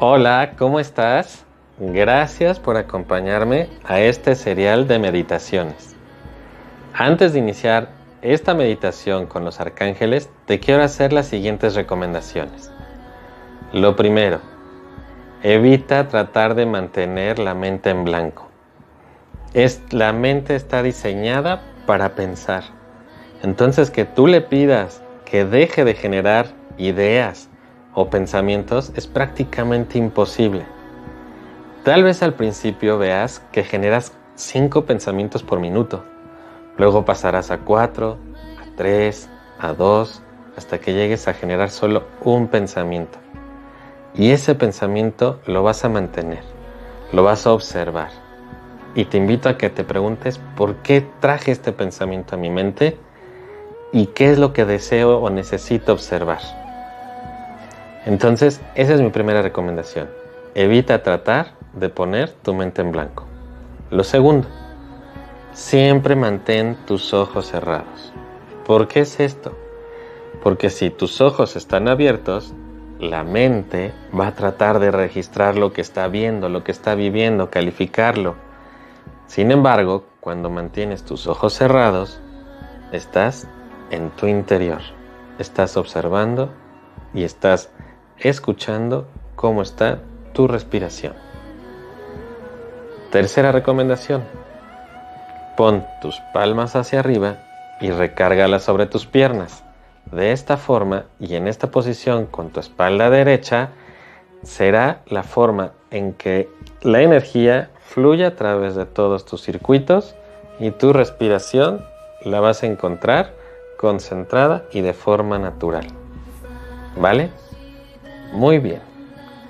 Hola, ¿cómo estás? Gracias por acompañarme a este serial de meditaciones. Antes de iniciar esta meditación con los arcángeles, te quiero hacer las siguientes recomendaciones. Lo primero, evita tratar de mantener la mente en blanco. Es, la mente está diseñada para pensar. Entonces que tú le pidas que deje de generar ideas, o pensamientos es prácticamente imposible. Tal vez al principio veas que generas 5 pensamientos por minuto, luego pasarás a 4, a 3, a 2, hasta que llegues a generar solo un pensamiento. Y ese pensamiento lo vas a mantener, lo vas a observar. Y te invito a que te preguntes por qué traje este pensamiento a mi mente y qué es lo que deseo o necesito observar. Entonces, esa es mi primera recomendación. Evita tratar de poner tu mente en blanco. Lo segundo, siempre mantén tus ojos cerrados. ¿Por qué es esto? Porque si tus ojos están abiertos, la mente va a tratar de registrar lo que está viendo, lo que está viviendo, calificarlo. Sin embargo, cuando mantienes tus ojos cerrados, estás en tu interior, estás observando y estás escuchando cómo está tu respiración. Tercera recomendación. Pon tus palmas hacia arriba y recárgalas sobre tus piernas. De esta forma y en esta posición con tu espalda derecha será la forma en que la energía fluye a través de todos tus circuitos y tu respiración la vas a encontrar concentrada y de forma natural. ¿Vale? Muy bien.